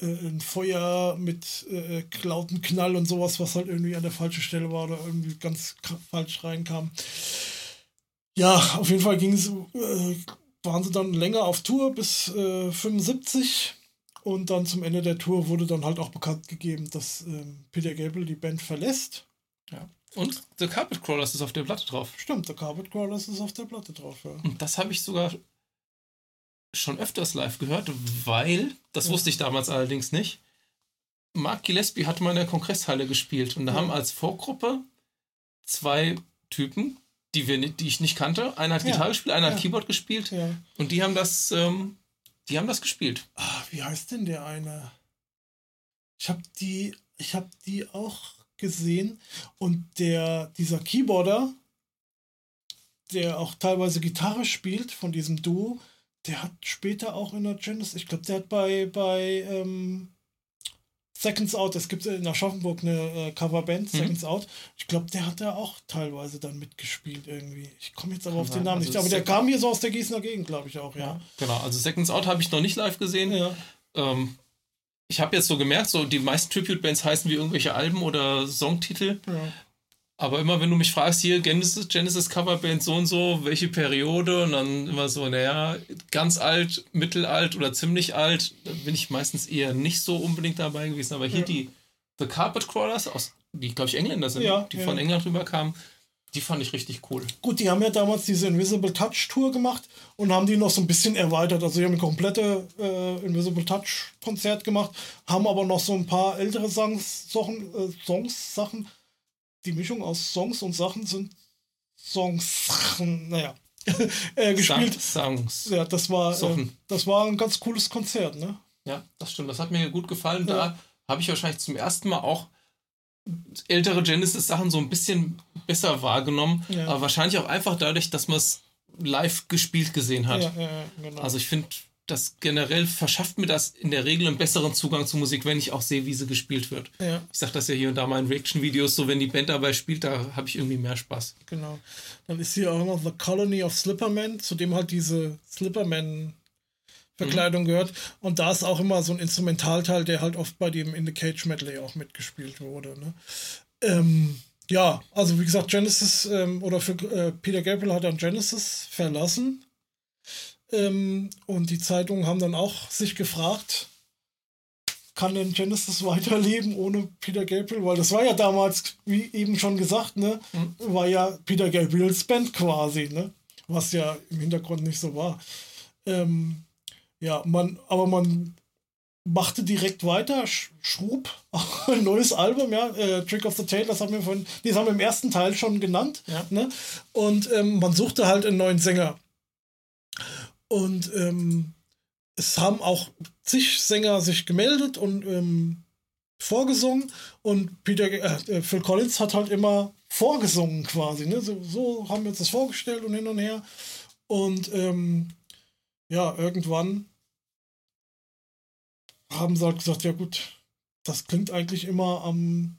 äh, ein Feuer mit äh, lauten Knall und sowas, was halt irgendwie an der falschen Stelle war oder irgendwie ganz falsch reinkam. Ja, auf jeden Fall ging äh, waren sie dann länger auf Tour bis äh, 75 und dann zum Ende der Tour wurde dann halt auch bekannt gegeben, dass ähm, Peter Gabriel die Band verlässt. Ja. Und The Carpet Crawlers ist auf der Platte drauf. Stimmt, The Carpet Crawlers ist auf der Platte drauf, ja. Und das habe ich sogar schon öfters live gehört, weil, das ja. wusste ich damals allerdings nicht, Mark Gillespie hatte mal in der Kongresshalle gespielt und da ja. haben als Vorgruppe zwei Typen die, wir, die ich nicht kannte. Einer hat ja. Gitarre gespielt, einer hat Keyboard gespielt. Ja. Und die haben das, ähm, die haben das gespielt. Ah, wie heißt denn der eine? Ich habe die, ich habe die auch gesehen und der, dieser Keyboarder, der auch teilweise Gitarre spielt von diesem Duo, der hat später auch in der Genesis, ich glaube, der hat bei, bei ähm, Seconds Out, es gibt in Aschaffenburg eine äh, Coverband, mhm. Seconds Out. Ich glaube, der hat da auch teilweise dann mitgespielt irgendwie. Ich komme jetzt aber auf den Namen also nicht, aber der kam hier so aus der Gießener Gegend, glaube ich auch, ja. ja. Genau, also Seconds Out habe ich noch nicht live gesehen. Ja. Ähm, ich habe jetzt so gemerkt, so die meisten Tribute-Bands heißen wie irgendwelche Alben oder Songtitel. Ja. Aber immer, wenn du mich fragst, hier Genesis, Genesis Coverband so und so, welche Periode, und dann immer so, naja, ganz alt, mittelalt oder ziemlich alt, da bin ich meistens eher nicht so unbedingt dabei gewesen. Aber hier ja. die The Carpet Crawlers, aus, die, glaube ich, Engländer sind, ja, die von England rüberkamen, die fand ich richtig cool. Gut, die haben ja damals diese Invisible Touch Tour gemacht und haben die noch so ein bisschen erweitert. Also, die haben ein komplette äh, Invisible Touch Konzert gemacht, haben aber noch so ein paar ältere Songs, Sachen, äh, Songs, Sachen die Mischung aus Songs und Sachen sind Songs, *laughs* naja, *laughs* äh, gespielt. Songs. Ja, das war, äh, das war ein ganz cooles Konzert, ne? Ja, das stimmt. Das hat mir gut gefallen. Ja. Da habe ich wahrscheinlich zum ersten Mal auch ältere Genesis-Sachen so ein bisschen besser wahrgenommen. Ja. Aber wahrscheinlich auch einfach dadurch, dass man es live gespielt gesehen hat. Ja, genau. Also ich finde, das generell verschafft mir das in der Regel einen besseren Zugang zu Musik, wenn ich auch sehe, wie sie gespielt wird. Ja. Ich sage das ja hier und da mal in Reaction-Videos, so wenn die Band dabei spielt, da habe ich irgendwie mehr Spaß. Genau. Dann ist hier auch noch The Colony of Slipperman, zu dem halt diese Slipperman Verkleidung mhm. gehört. Und da ist auch immer so ein Instrumentalteil, der halt oft bei dem In the Cage Medley auch mitgespielt wurde. Ne? Ähm, ja, also wie gesagt, Genesis ähm, oder für äh, Peter Gabriel hat dann Genesis verlassen ähm, und die Zeitungen haben dann auch sich gefragt, kann denn Genesis weiterleben ohne Peter Gabriel? Weil das war ja damals, wie eben schon gesagt, ne, mhm. war ja Peter Gabriels Band quasi, ne? Was ja im Hintergrund nicht so war. Ähm, ja, man, aber man machte direkt weiter, schrub *laughs* ein neues Album, ja, äh, Trick of the Tail, das haben wir von, das haben wir im ersten Teil schon genannt, ja. ne? Und ähm, man suchte halt einen neuen Sänger. Und ähm, es haben auch zig Sänger sich gemeldet und ähm, vorgesungen. Und Peter, äh, äh, Phil Collins hat halt immer vorgesungen quasi. Ne? So, so, haben wir uns das vorgestellt und hin und her. Und ähm, ja, irgendwann haben sie halt gesagt, ja gut, das klingt eigentlich immer am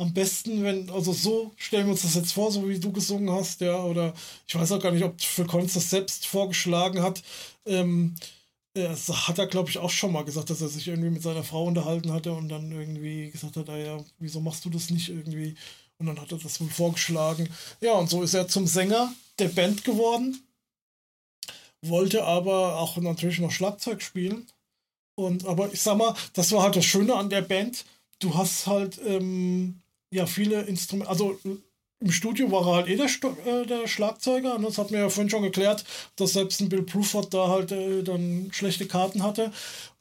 am besten, wenn, also so stellen wir uns das jetzt vor, so wie du gesungen hast, ja, oder ich weiß auch gar nicht, ob Phil Collins das selbst vorgeschlagen hat. Ähm, das hat er, glaube ich, auch schon mal gesagt, dass er sich irgendwie mit seiner Frau unterhalten hatte und dann irgendwie gesagt hat, ah ja, wieso machst du das nicht irgendwie? Und dann hat er das wohl vorgeschlagen. Ja, und so ist er zum Sänger der Band geworden, wollte aber auch natürlich noch Schlagzeug spielen. Und aber ich sag mal, das war halt das Schöne an der Band. Du hast halt ähm, ja viele Instrumente, also im Studio war er halt eh der, äh, der Schlagzeuger. Ne? Das hat mir ja vorhin schon geklärt, dass selbst ein Bill Pruford da halt äh, dann schlechte Karten hatte.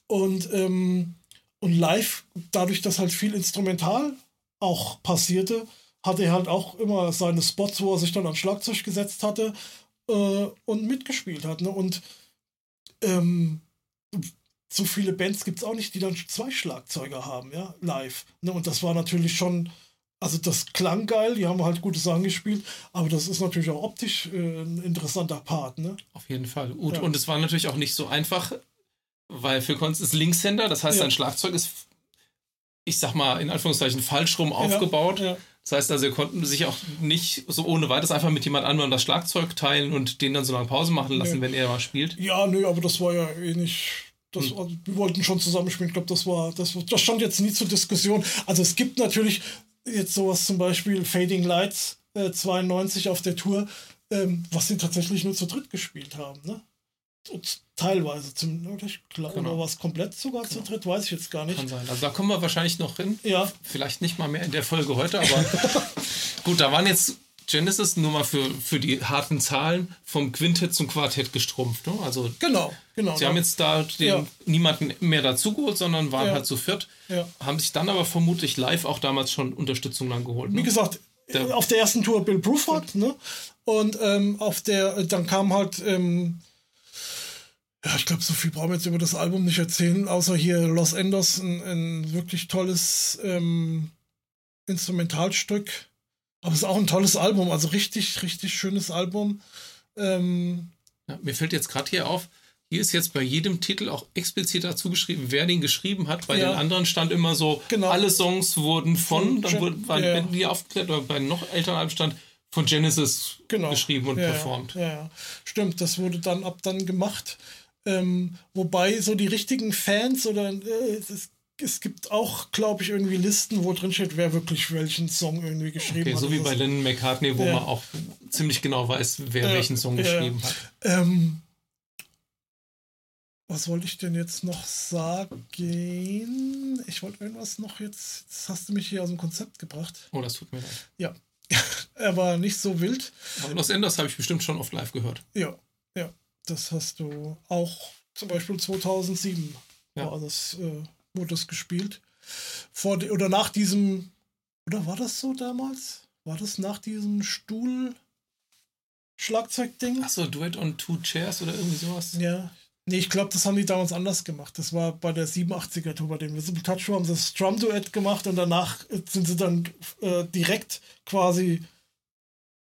Und, ähm, und live, dadurch, dass halt viel instrumental auch passierte, hatte er halt auch immer seine Spots, wo er sich dann ans Schlagzeug gesetzt hatte äh, und mitgespielt hat. Ne? Und ähm, so viele Bands gibt es auch nicht, die dann zwei Schlagzeuger haben, ja, live. Ne? Und das war natürlich schon also das klang geil, die haben halt gute Sachen gespielt, aber das ist natürlich auch optisch äh, ein interessanter Part, ne? Auf jeden Fall. Und, ja. und es war natürlich auch nicht so einfach, weil Phil Collins ist Linkshänder, das heißt, ja. sein Schlagzeug ist, ich sag mal, in Anführungszeichen falsch rum aufgebaut. Ja. Das heißt also, sie konnten sich auch nicht so ohne weiteres einfach mit jemand anderem das Schlagzeug teilen und den dann so lange Pause machen lassen, nee. wenn er mal spielt. Ja, nö, aber das war ja eh nicht. Das, also, wir wollten schon zusammenspielen. Ich glaube, das war, das, das stand jetzt nie zur Diskussion. Also es gibt natürlich jetzt sowas zum Beispiel Fading Lights äh, 92 auf der Tour, ähm, was sie tatsächlich nur zu dritt gespielt haben, ne? Und teilweise, zum, oder, ich glaub, genau. oder was komplett sogar genau. zu dritt, weiß ich jetzt gar nicht. Kann sein. Also da kommen wir wahrscheinlich noch hin. Ja. Vielleicht nicht mal mehr in der Folge heute, aber *laughs* gut, da waren jetzt Genesis nur mal für, für die harten Zahlen vom Quintett zum Quartett gestrumpft. Ne? Also genau, genau. Sie haben jetzt da den, ja. niemanden mehr dazugeholt, sondern waren ja. halt zu viert. Ja. Haben sich dann aber vermutlich live auch damals schon Unterstützung dann geholt. Ne? Wie gesagt, der, auf der ersten Tour Bill Bruford, ne? Und ähm, auf der, dann kam halt ähm, Ja, ich glaube, so viel brauchen wir jetzt über das Album nicht erzählen, außer hier Los Endos, ein, ein wirklich tolles ähm, Instrumentalstück. Aber es ist auch ein tolles Album, also richtig, richtig schönes Album. Ähm, ja, mir fällt jetzt gerade hier auf, hier ist jetzt bei jedem Titel auch explizit dazu geschrieben, wer den geschrieben hat. Bei ja. den anderen stand immer so, genau. alle Songs wurden von, dann wurden, waren ja. die aufgeklärt, oder bei noch älteren Alben stand von Genesis genau. geschrieben und ja, performt. Ja, stimmt, das wurde dann ab dann gemacht. Ähm, wobei so die richtigen Fans oder äh, es, es gibt auch, glaube ich, irgendwie Listen, wo drin steht, wer wirklich welchen Song irgendwie geschrieben okay, hat. So wie bei Lennon McCartney, wo man auch ziemlich genau weiß, wer welchen Song geschrieben hat. Ähm, was wollte ich denn jetzt noch sagen? Ich wollte irgendwas noch jetzt. Jetzt hast du mich hier aus dem Konzept gebracht. Oh, das tut mir leid. Ja. *laughs* er war nicht so wild. Aber Los Enders habe ich bestimmt schon oft live gehört. Ja, ja. Das hast du auch zum Beispiel 2007 ja. war das, äh, wurde das gespielt. Vor de, oder nach diesem. Oder war das so damals? War das nach diesem Stuhl? Schlagzeugding? Achso, Duet on Two Chairs oder irgendwie sowas? Ja, Nee, ich glaube, das haben die damals anders gemacht. Das war bei der 87er Tour, bei dem Visible Touch haben sie das Strum-Duett gemacht und danach sind sie dann äh, direkt quasi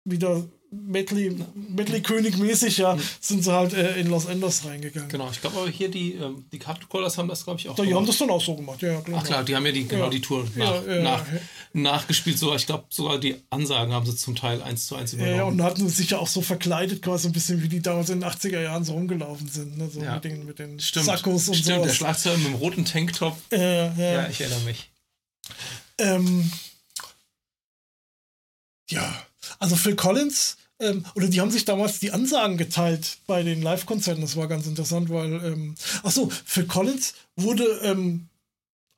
wieder Medley, Medley König mäßig, ja, mhm. sind sie halt äh, in Los Angeles reingegangen. Genau, ich glaube aber hier die, ähm, die Captain Callers haben das, glaube ich, auch. Die gemacht. haben das dann auch so gemacht, ja, klar. Ach klar, die haben ja die, genau ja. die Tour nach, ja, ja, nach, nachgespielt. So, ich glaube, sogar die Ansagen haben sie zum Teil eins zu eins übernommen. Ja, und hatten sich ja auch so verkleidet, quasi ein bisschen wie die damals in den 80er Jahren so rumgelaufen sind, ne? So mit den, mit den Stimmt. Sackos und so. Stimmt, sowas. der Schlagzeuger mit dem roten Tanktop. Ja, ja. ich erinnere mich. Ähm, ja, also Phil Collins ähm, oder die haben sich damals die Ansagen geteilt bei den Live-Konzerten. Das war ganz interessant, weil, ähm, ach so, Phil Collins wurde ähm,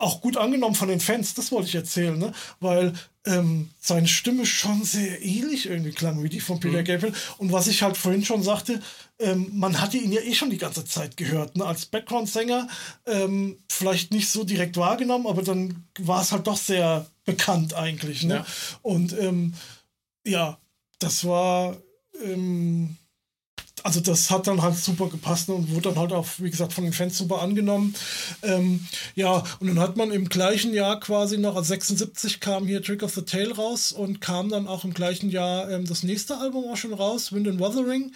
auch gut angenommen von den Fans, das wollte ich erzählen, ne? weil ähm, seine Stimme schon sehr ähnlich irgendwie klang wie die von Peter mhm. Gabriel. Und was ich halt vorhin schon sagte, ähm, man hatte ihn ja eh schon die ganze Zeit gehört, ne? als Background-Sänger, ähm, vielleicht nicht so direkt wahrgenommen, aber dann war es halt doch sehr bekannt eigentlich. Ne? Ja. Und ähm, ja, das war, ähm, also das hat dann halt super gepasst und wurde dann halt auch, wie gesagt, von den Fans super angenommen. Ähm, ja, und dann hat man im gleichen Jahr quasi noch, als 76 kam hier Trick of the Tail raus und kam dann auch im gleichen Jahr ähm, das nächste Album auch schon raus, Wind and Wuthering.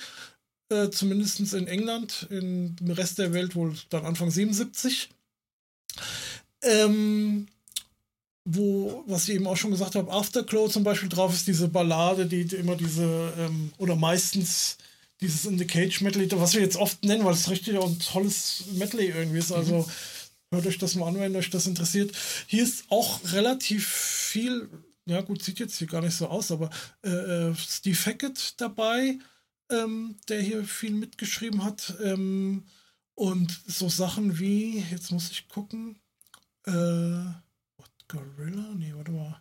Äh, zumindest in England, im Rest der Welt wohl dann Anfang 77. Ähm, wo, was ich eben auch schon gesagt habe, Afterglow zum Beispiel drauf ist, diese Ballade, die, die immer diese, ähm, oder meistens dieses In the Cage Medley, was wir jetzt oft nennen, weil es richtig ein tolles Medley irgendwie ist. Also mhm. hört euch das mal an, wenn euch das interessiert. Hier ist auch relativ viel, ja gut, sieht jetzt hier gar nicht so aus, aber äh, äh Steve Hackett dabei, ähm, der hier viel mitgeschrieben hat. Ähm, und so Sachen wie, jetzt muss ich gucken, äh, Gorilla? Nee, warte mal.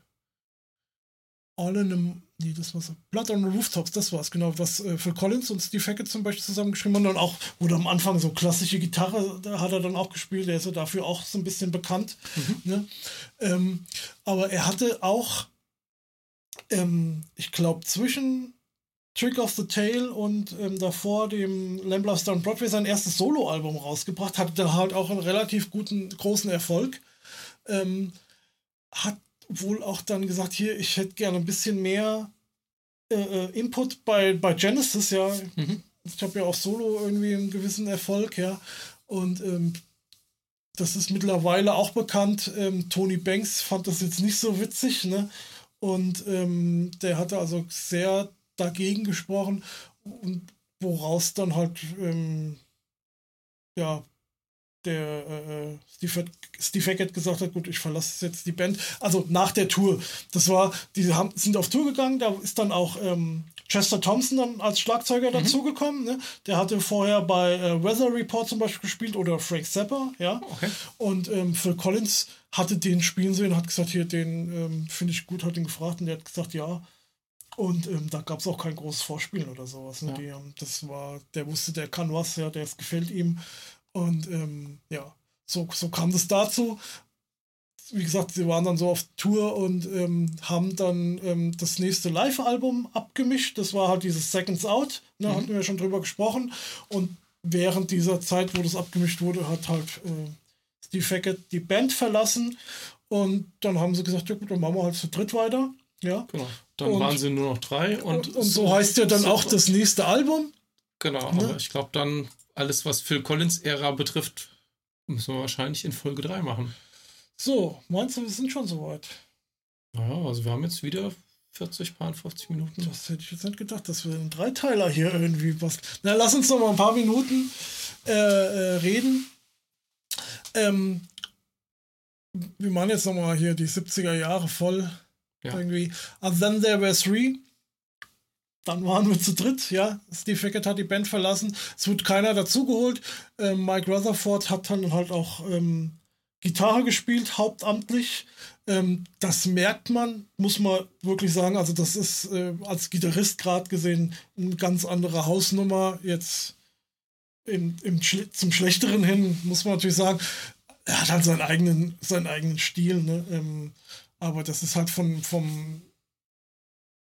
All in einem. Nee, das war's. Blood on the Rooftops, das war's, genau. Was äh, Phil Collins und Steve Hackett zum Beispiel zusammengeschrieben haben. Und auch, wurde am Anfang so klassische Gitarre, da hat er dann auch gespielt. Der ist ja dafür auch so ein bisschen bekannt. Mhm. Ne? Ähm, aber er hatte auch, ähm, ich glaube, zwischen Trick of the Tail und ähm, davor dem Lambler Stone Broadway sein erstes Soloalbum rausgebracht, hatte da halt auch einen relativ guten, großen Erfolg. Ähm, hat wohl auch dann gesagt, hier, ich hätte gerne ein bisschen mehr äh, äh, Input bei, bei Genesis, ja. Mhm. Ich habe ja auch solo irgendwie einen gewissen Erfolg, ja. Und ähm, das ist mittlerweile auch bekannt. Ähm, Tony Banks fand das jetzt nicht so witzig, ne? Und ähm, der hatte also sehr dagegen gesprochen und woraus dann halt ähm, ja der äh, Steve, Steve Hackett gesagt hat, gut, ich verlasse jetzt die Band. Also nach der Tour. Das war, die haben, sind auf Tour gegangen, da ist dann auch ähm, Chester Thompson dann als Schlagzeuger mhm. dazugekommen. Ne? Der hatte vorher bei äh, Weather Report zum Beispiel gespielt oder Frank Zappa, ja. Okay. Und ähm, Phil Collins hatte den spielen sehen, hat gesagt, hier, den ähm, finde ich gut, hat ihn gefragt und der hat gesagt, ja. Und ähm, da gab es auch kein großes Vorspielen oder sowas. Ne? Ja. Die, das war, der wusste, der kann was, ja, der es gefällt ihm. Und ähm, ja, so, so kam das dazu. Wie gesagt, sie waren dann so auf Tour und ähm, haben dann ähm, das nächste Live-Album abgemischt. Das war halt dieses Seconds Out, da ne, mhm. hatten wir schon drüber gesprochen. Und während dieser Zeit, wo das abgemischt wurde, hat halt äh, Steve Hackett die Band verlassen und dann haben sie gesagt, ja gut, dann machen wir halt zu dritt weiter. Ja. Genau. Dann und, waren sie nur noch drei und, und, und so, so heißt ja dann so auch das nächste Album. Genau, ne? aber ich glaube dann alles, was Phil Collins Ära betrifft, müssen wir wahrscheinlich in Folge 3 machen. So, meinst du, wir sind schon soweit? Naja, also wir haben jetzt wieder 40, 50 Minuten. Das hätte ich jetzt nicht gedacht, dass wir einen Dreiteiler hier irgendwie was. Na, lass uns noch mal ein paar Minuten äh, äh, reden. Ähm, wir machen jetzt noch mal hier die 70er Jahre voll. Ja. Irgendwie. And then there were three. Dann waren wir zu dritt, ja. Steve Hackett hat die Band verlassen. Es wird keiner dazugeholt. Ähm, Mike Rutherford hat dann halt auch ähm, Gitarre gespielt, hauptamtlich. Ähm, das merkt man, muss man wirklich sagen. Also, das ist äh, als Gitarrist gerade gesehen eine ganz andere Hausnummer. Jetzt im, im Schle zum Schlechteren hin, muss man natürlich sagen. Er hat halt seinen eigenen, seinen eigenen Stil, ne? Ähm, aber das ist halt von, vom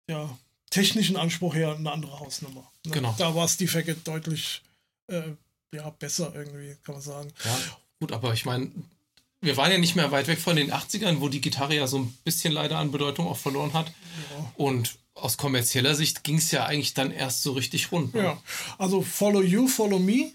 ja, technischen Anspruch her eine andere Hausnummer. Ne? Genau. Da war Steve Hackett deutlich äh, ja, besser irgendwie, kann man sagen. Ja, gut, aber ich meine, wir waren ja nicht mehr weit weg von den 80ern, wo die Gitarre ja so ein bisschen leider an Bedeutung auch verloren hat. Ja. Und aus kommerzieller Sicht ging es ja eigentlich dann erst so richtig rund. Ne? Ja, also Follow You, Follow Me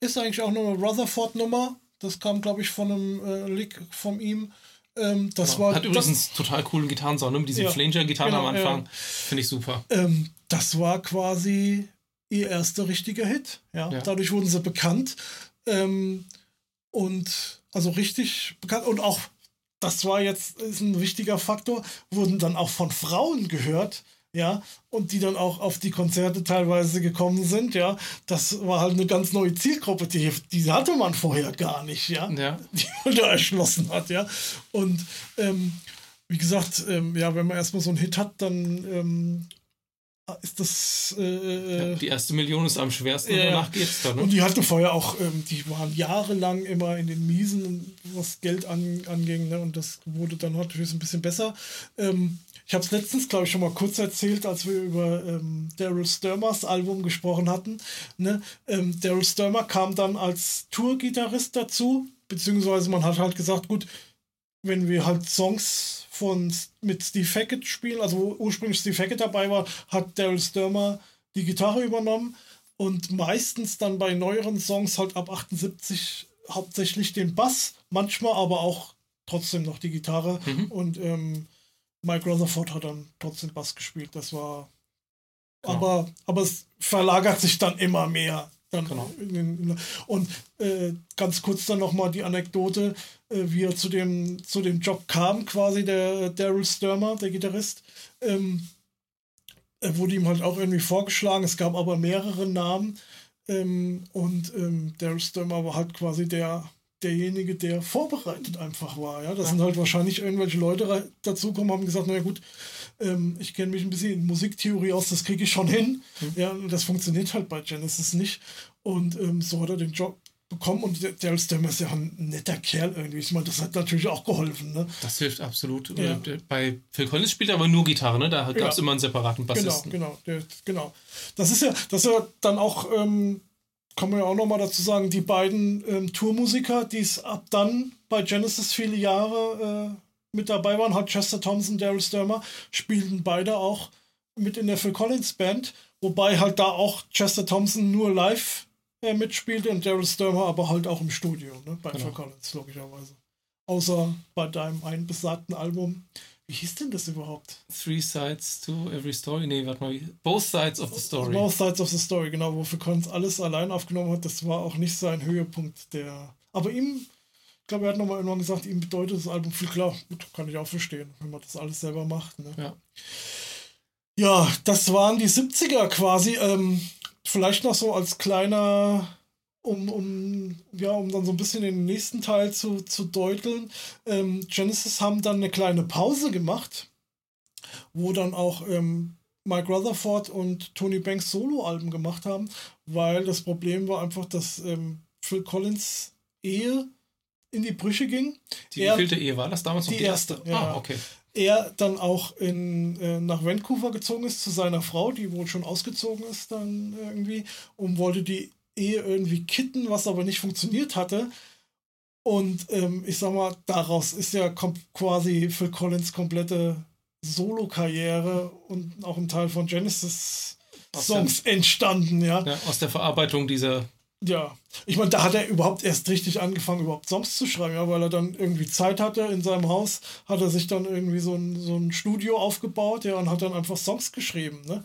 ist eigentlich auch nur eine Rutherford-Nummer. Das kam, glaube ich, von einem äh, Leak von ihm. Ähm, das genau. war, Hat übrigens das, total coolen Gitarrensound, ne? mit diesen ja, Flanger-Gitarren genau, am Anfang. Ja. Finde ich super. Ähm, das war quasi ihr erster richtiger Hit. Ja? ja. Dadurch wurden sie bekannt. Ähm, und also richtig bekannt und auch, das war jetzt ist ein wichtiger Faktor, wurden dann auch von Frauen gehört, ja, und die dann auch auf die Konzerte teilweise gekommen sind, ja. Das war halt eine ganz neue Zielgruppe, die, die hatte man vorher gar nicht, ja, ja. *laughs* die man da erschlossen hat, ja. Und ähm, wie gesagt, ähm, ja, wenn man erstmal so einen Hit hat, dann ähm, ist das. Äh, ja, die erste Million ist am schwersten, äh, danach geht's dann. Ne? Und die hatten vorher auch, ähm, die waren jahrelang immer in den Miesen, was Geld an, anging, ne? und das wurde dann natürlich ein bisschen besser. Ähm, ich habe es letztens, glaube ich, schon mal kurz erzählt, als wir über ähm, Daryl Sturmers Album gesprochen hatten. Ne? Ähm, Daryl Sturmer kam dann als Tour-Gitarrist dazu, beziehungsweise man hat halt gesagt, gut, wenn wir halt Songs von mit Steve Hackett spielen, also wo ursprünglich Steve Hackett dabei war, hat Daryl Sturmer die Gitarre übernommen und meistens dann bei neueren Songs halt ab 78 hauptsächlich den Bass, manchmal aber auch trotzdem noch die Gitarre mhm. und ähm, Mike Rutherford hat dann trotzdem Bass gespielt. Das war genau. aber aber es verlagert sich dann immer mehr dann genau. und äh, ganz kurz dann nochmal die Anekdote, äh, wie er zu dem, zu dem Job kam, quasi der Daryl Sturmer, der Gitarrist. Ähm, er wurde ihm halt auch irgendwie vorgeschlagen, es gab aber mehrere Namen. Ähm, und ähm, Daryl Sturmer war halt quasi der, derjenige, der vorbereitet einfach war. Ja? Da sind halt wahrscheinlich irgendwelche Leute dazugekommen, haben gesagt, naja gut, ähm, ich kenne mich ein bisschen in Musiktheorie aus, das kriege ich schon hin. Mhm. Ja, und das funktioniert halt bei Genesis nicht. Und ähm, so hat er den Job bekommen und Daryl Stammer ist ja ein netter Kerl irgendwie. Ich meine, das hat natürlich auch geholfen. Ne? Das hilft absolut. Ja. Bei Phil Collins spielt er aber nur Gitarre, ne? Da gab es ja. immer einen separaten Bassisten. Genau, genau, genau. Das ist ja, das ist ja dann auch, ähm, kann man ja auch nochmal dazu sagen, die beiden ähm, Tourmusiker, die es ab dann bei Genesis viele Jahre äh, mit dabei waren, hat Chester Thompson, Daryl Sturmer, spielten beide auch mit in der Phil Collins Band, wobei halt da auch Chester Thompson nur live äh, mitspielte und Daryl Sturmer aber halt auch im Studio, ne, bei genau. Phil Collins, logischerweise. Außer bei deinem einen besagten Album. Wie hieß denn das überhaupt? Three Sides to Every Story? Nee, warte mal. Both Sides of the Story. Both Sides of the Story, genau, wo Phil Collins alles allein aufgenommen hat. Das war auch nicht sein Höhepunkt der. Aber ihm ich glaube, er hat nochmal irgendwann gesagt, ihm bedeutet das Album viel klar. Gut, kann ich auch verstehen, wenn man das alles selber macht. Ne? Ja. ja, das waren die 70er quasi. Ähm, vielleicht noch so als kleiner, um, um, ja, um dann so ein bisschen den nächsten Teil zu, zu deuteln. Ähm, Genesis haben dann eine kleine Pause gemacht, wo dann auch ähm, Mike Rutherford und Tony Banks Solo-Alben gemacht haben, weil das Problem war einfach, dass ähm, Phil Collins Ehe in die Brüche ging. Die er, wievielte Ehe war das damals? Die, die erste. erste. Ja. Ah, okay. Er dann auch in, äh, nach Vancouver gezogen ist zu seiner Frau, die wohl schon ausgezogen ist dann irgendwie und wollte die Ehe irgendwie kitten, was aber nicht funktioniert hatte. Und ähm, ich sag mal, daraus ist ja quasi Phil Collins komplette Solo-Karriere und auch ein Teil von Genesis Songs entstanden, ja. ja. Aus der Verarbeitung dieser. Ja, ich meine, da hat er überhaupt erst richtig angefangen, überhaupt Songs zu schreiben, ja, weil er dann irgendwie Zeit hatte in seinem Haus, hat er sich dann irgendwie so ein, so ein Studio aufgebaut, ja, und hat dann einfach Songs geschrieben, ne?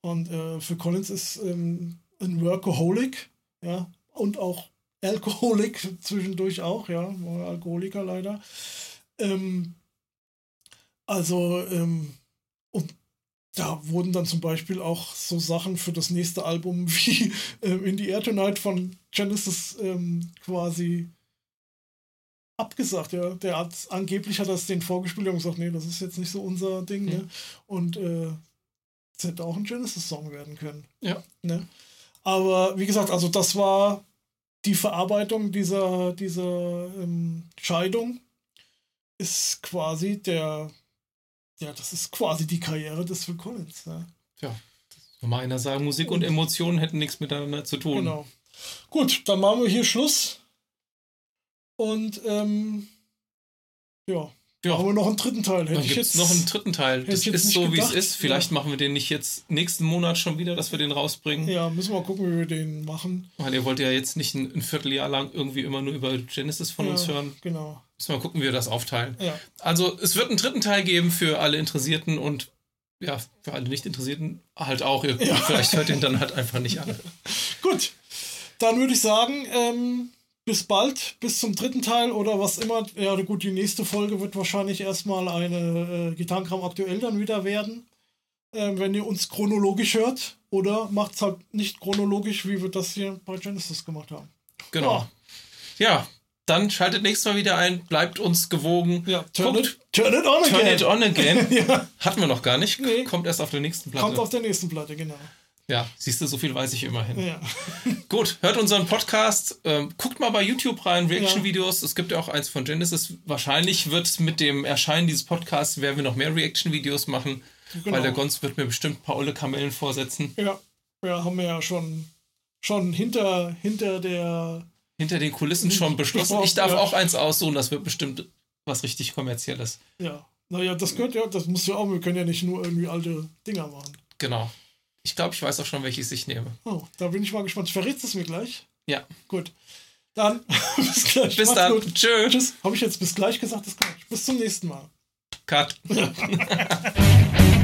Und äh, für Collins ist ähm, ein Workaholic, ja, und auch Alkoholik *laughs* zwischendurch auch, ja, Alkoholiker leider. Ähm, also, ähm, und da wurden dann zum Beispiel auch so Sachen für das nächste Album *laughs* wie ähm, In the Air Tonight von Genesis ähm, quasi abgesagt. Ja. Der hat angeblich hat das den vorgespielt und gesagt, nee, das ist jetzt nicht so unser Ding. Mhm. Ne? Und äh, es hätte auch ein Genesis-Song werden können. Ja. Ne? Aber wie gesagt, also das war die Verarbeitung dieser, dieser ähm, Scheidung ist quasi der, ja, das ist quasi die Karriere des Phil Collins. Ja. ja. Soll mal einer sagen, Musik und, und Emotionen hätten nichts miteinander zu tun. Genau. Gut, dann machen wir hier Schluss. Und ähm, ja, ja. Wir noch einen dritten Teil. Hätte Dann ich jetzt noch einen dritten Teil. Das ist so, wie es ist. Vielleicht ja. machen wir den nicht jetzt nächsten Monat schon wieder, dass wir den rausbringen. Ja, müssen wir mal gucken, wie wir den machen. Weil ihr wollt ja jetzt nicht ein, ein Vierteljahr lang irgendwie immer nur über Genesis von ja, uns hören. Genau. Müssen wir mal gucken, wie wir das aufteilen. Ja. Also, es wird einen dritten Teil geben für alle Interessierten und ja, für alle Nicht-Interessierten halt auch. Ihr, Vielleicht hört ihn dann halt einfach nicht an. *laughs* Gut. Dann würde ich sagen, ähm, bis bald, bis zum dritten Teil oder was immer. Ja, gut, die nächste Folge wird wahrscheinlich erstmal eine äh, Gitarrenkram aktuell dann wieder werden. Ähm, wenn ihr uns chronologisch hört. Oder macht es halt nicht chronologisch, wie wir das hier bei Genesis gemacht haben. Genau. Ja, ja dann schaltet nächstes Mal wieder ein, bleibt uns gewogen. Ja, turn, Guckt, it, turn it on again. Turn it on again. *laughs* ja. Hatten wir noch gar nicht. Nee. Kommt erst auf der nächsten Platte. Kommt auf der nächsten Platte, genau. Ja, siehst du, so viel weiß ich immerhin. Ja. *laughs* Gut, hört unseren Podcast. Ähm, guckt mal bei YouTube rein, Reaction-Videos. Es gibt ja auch eins von Genesis. Wahrscheinlich wird mit dem Erscheinen dieses Podcasts, werden wir noch mehr Reaction-Videos machen. Genau. Weil der Gonz wird mir bestimmt ein paar olle Kamellen vorsetzen. Ja, ja haben wir ja schon, schon hinter, hinter der... Hinter den Kulissen schon beschlossen. Ich darf ja. auch eins aussuchen, das wird bestimmt was richtig kommerzielles. Ja, naja, das gehört ja, das muss ja auch, wir können ja nicht nur irgendwie alte Dinger machen. Genau. Ich glaube, ich weiß auch schon, welches ich nehme. Oh, da bin ich mal gespannt. Verrätst du es mir gleich? Ja. Gut. Dann *laughs* bis gleich. Bis Macht's dann. Gut. Tschö. Tschüss. Habe ich jetzt bis gleich gesagt? Das Bis zum nächsten Mal. Cut. *laughs*